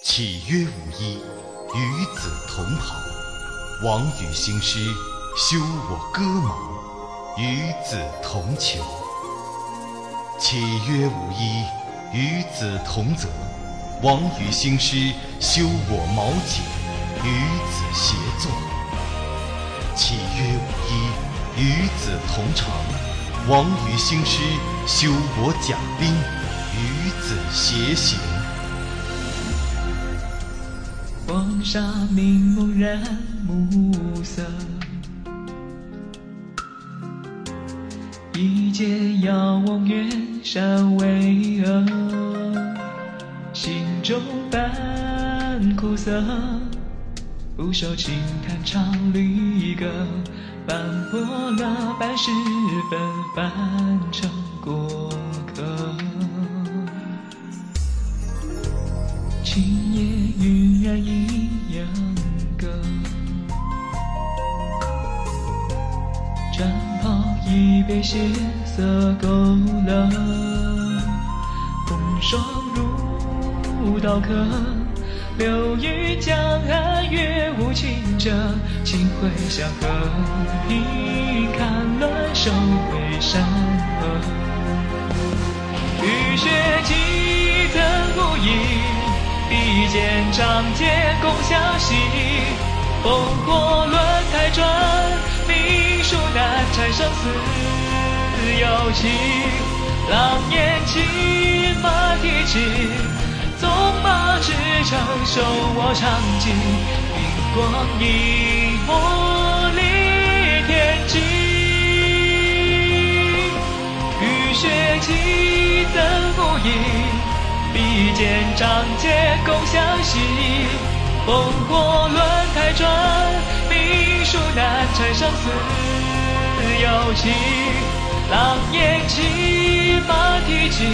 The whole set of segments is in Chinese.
岂曰无衣，与子同袍。王与兴师，修我戈矛，与子同裘。岂曰无衣，与子同泽。王与兴师，修我矛戟，与子偕作。岂曰无衣，与子同裳。王与兴师，修我甲兵，与子偕行。黄沙明蒙染暮色，一介遥望远山巍峨，心中泛苦涩，不受轻弹唱离歌，斑驳了半世纷繁成过客。今夜晕染被血色勾勒，风霜如刀刻，流于江岸，月无情者，情会向和平看乱，收回山河，雨雪几曾无影。比肩长剑共相惜，烽火轮台转，命数难缠生死有情。狼烟起，马蹄疾，纵马驰骋，手握长戟。兵光影，墨离天际。雨雪几曾无影。比肩仗剑共相惜，烽火轮台转，命数难缠生死有情。狼烟起，马蹄疾，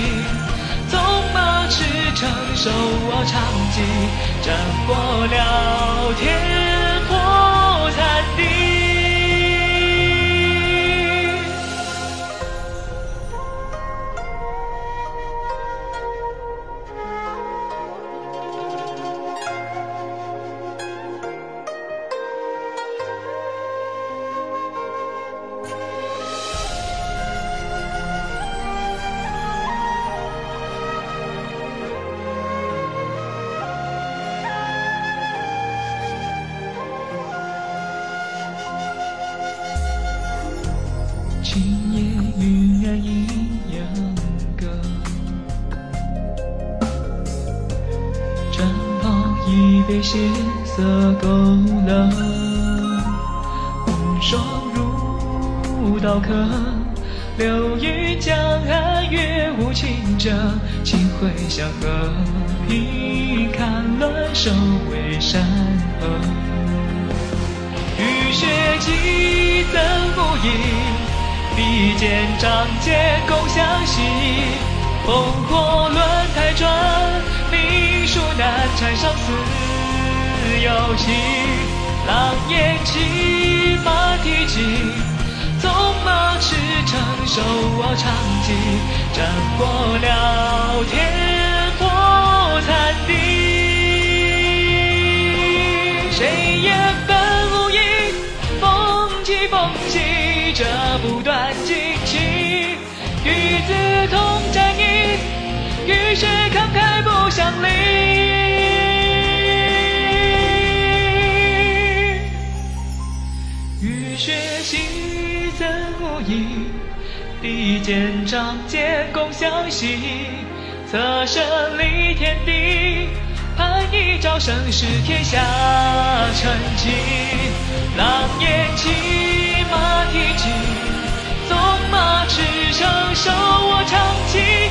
纵马驰骋，手握长戟，斩过了天。今夜晕染一样歌，战袍已被血色勾勒，风霜如刀刻，流于江岸，月无情者，情会向和平看乱，收为山河，雨雪几曾无影。比肩仗剑共相惜，烽火轮台转，命数难缠生死有情。狼烟起，马蹄疾，纵马驰骋，手握长戟，战过了折。不断惊奇，与子同战役，与血慷慨不相离。雨雪西怎无影？比肩仗剑共相惜。侧身立天地，盼一朝盛世天下称奇。狼烟起承受我长情。